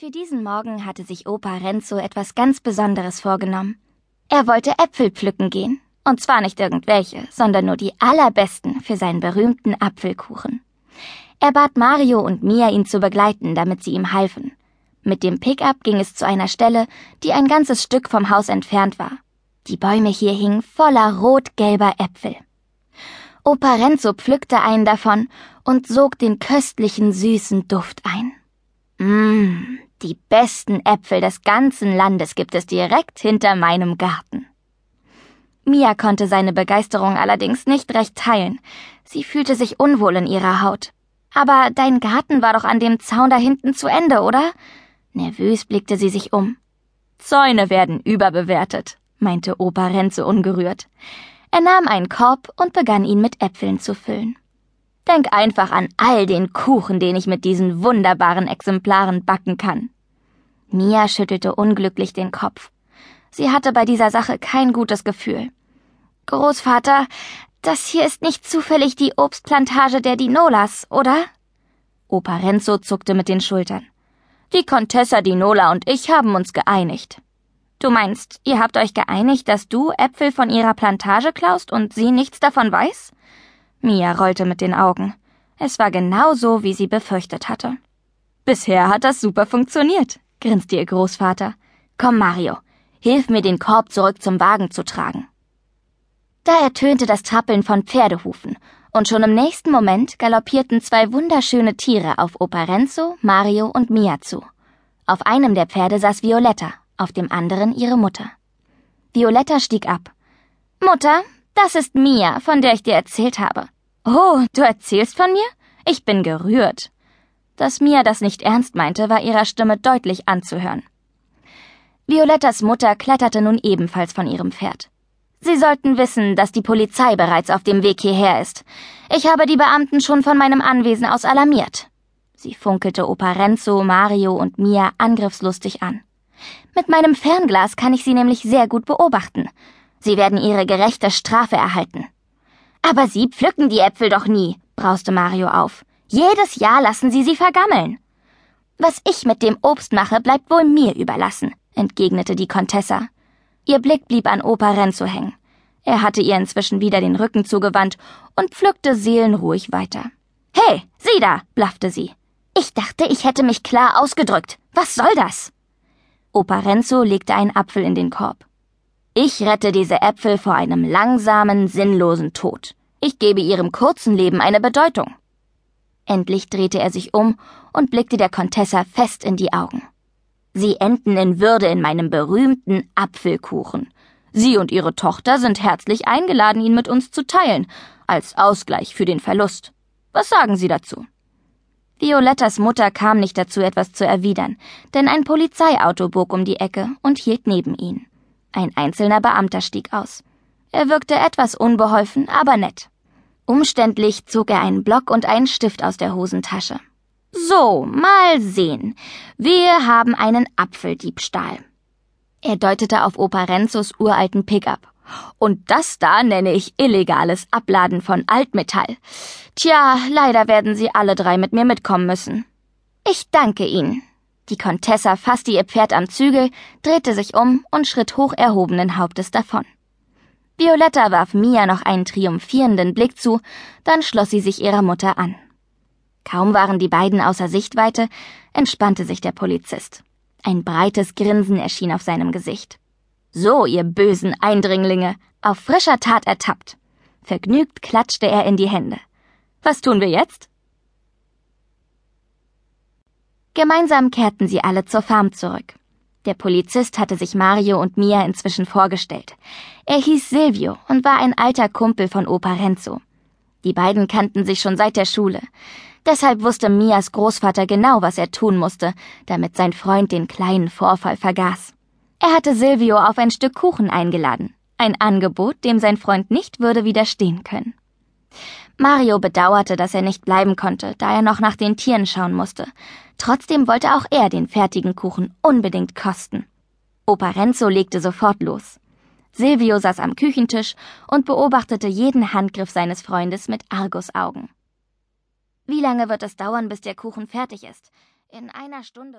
Für diesen Morgen hatte sich Opa Renzo etwas ganz Besonderes vorgenommen. Er wollte Äpfel pflücken gehen. Und zwar nicht irgendwelche, sondern nur die allerbesten für seinen berühmten Apfelkuchen. Er bat Mario und Mia, ihn zu begleiten, damit sie ihm halfen. Mit dem Pickup ging es zu einer Stelle, die ein ganzes Stück vom Haus entfernt war. Die Bäume hier hingen voller rot-gelber Äpfel. Opa Renzo pflückte einen davon und sog den köstlichen, süßen Duft ein. Mmm, die besten Äpfel des ganzen Landes gibt es direkt hinter meinem Garten. Mia konnte seine Begeisterung allerdings nicht recht teilen. Sie fühlte sich unwohl in ihrer Haut. Aber dein Garten war doch an dem Zaun da hinten zu Ende, oder? Nervös blickte sie sich um. Zäune werden überbewertet, meinte Opa Renze ungerührt. Er nahm einen Korb und begann ihn mit Äpfeln zu füllen. Denk einfach an all den Kuchen, den ich mit diesen wunderbaren Exemplaren backen kann. Mia schüttelte unglücklich den Kopf. Sie hatte bei dieser Sache kein gutes Gefühl. Großvater, das hier ist nicht zufällig die Obstplantage der Dinolas, oder? Opa Renzo zuckte mit den Schultern. Die Contessa Dinola und ich haben uns geeinigt. Du meinst, ihr habt euch geeinigt, dass du Äpfel von ihrer Plantage klaust und sie nichts davon weiß? Mia rollte mit den Augen. Es war genau so, wie sie befürchtet hatte. Bisher hat das super funktioniert, grinste ihr Großvater. Komm, Mario, hilf mir, den Korb zurück zum Wagen zu tragen. Da ertönte das Trappeln von Pferdehufen, und schon im nächsten Moment galoppierten zwei wunderschöne Tiere auf Opa Renzo, Mario und Mia zu. Auf einem der Pferde saß Violetta, auf dem anderen ihre Mutter. Violetta stieg ab. Mutter, das ist Mia, von der ich dir erzählt habe. Oh, du erzählst von mir? Ich bin gerührt. Dass Mia das nicht ernst meinte, war ihrer Stimme deutlich anzuhören. Violettas Mutter kletterte nun ebenfalls von ihrem Pferd. Sie sollten wissen, dass die Polizei bereits auf dem Weg hierher ist. Ich habe die Beamten schon von meinem Anwesen aus alarmiert. Sie funkelte Opa Renzo, Mario und Mia angriffslustig an. Mit meinem Fernglas kann ich sie nämlich sehr gut beobachten. Sie werden ihre gerechte Strafe erhalten. Aber Sie pflücken die Äpfel doch nie, brauste Mario auf. Jedes Jahr lassen Sie sie vergammeln. Was ich mit dem Obst mache, bleibt wohl mir überlassen, entgegnete die Contessa. Ihr Blick blieb an Opa Renzo hängen. Er hatte ihr inzwischen wieder den Rücken zugewandt und pflückte seelenruhig weiter. Hey, sieh da, blaffte sie. Ich dachte, ich hätte mich klar ausgedrückt. Was soll das? Opa Renzo legte einen Apfel in den Korb. Ich rette diese Äpfel vor einem langsamen, sinnlosen Tod. Ich gebe ihrem kurzen Leben eine Bedeutung. Endlich drehte er sich um und blickte der Contessa fest in die Augen. Sie enden in Würde in meinem berühmten Apfelkuchen. Sie und Ihre Tochter sind herzlich eingeladen, ihn mit uns zu teilen, als Ausgleich für den Verlust. Was sagen Sie dazu? Violettas Mutter kam nicht dazu, etwas zu erwidern, denn ein Polizeiauto bog um die Ecke und hielt neben ihn. Ein einzelner Beamter stieg aus. Er wirkte etwas unbeholfen, aber nett. Umständlich zog er einen Block und einen Stift aus der Hosentasche. So, mal sehen. Wir haben einen Apfeldiebstahl. Er deutete auf Opa Renzos uralten Pickup. Und das da nenne ich illegales Abladen von Altmetall. Tja, leider werden Sie alle drei mit mir mitkommen müssen. Ich danke Ihnen, die Contessa fasste ihr Pferd am Zügel, drehte sich um und schritt hoch erhobenen Hauptes davon. Violetta warf Mia noch einen triumphierenden Blick zu, dann schloss sie sich ihrer Mutter an. Kaum waren die beiden außer Sichtweite, entspannte sich der Polizist. Ein breites Grinsen erschien auf seinem Gesicht. So, ihr bösen Eindringlinge, auf frischer Tat ertappt. Vergnügt klatschte er in die Hände. Was tun wir jetzt? Gemeinsam kehrten sie alle zur Farm zurück. Der Polizist hatte sich Mario und Mia inzwischen vorgestellt. Er hieß Silvio und war ein alter Kumpel von Opa Renzo. Die beiden kannten sich schon seit der Schule. Deshalb wusste Mias Großvater genau, was er tun musste, damit sein Freund den kleinen Vorfall vergaß. Er hatte Silvio auf ein Stück Kuchen eingeladen. Ein Angebot, dem sein Freund nicht würde widerstehen können. Mario bedauerte, dass er nicht bleiben konnte, da er noch nach den Tieren schauen musste. Trotzdem wollte auch er den fertigen Kuchen unbedingt kosten. Opa Renzo legte sofort los. Silvio saß am Küchentisch und beobachtete jeden Handgriff seines Freundes mit Argusaugen. Wie lange wird es dauern, bis der Kuchen fertig ist? In einer Stunde.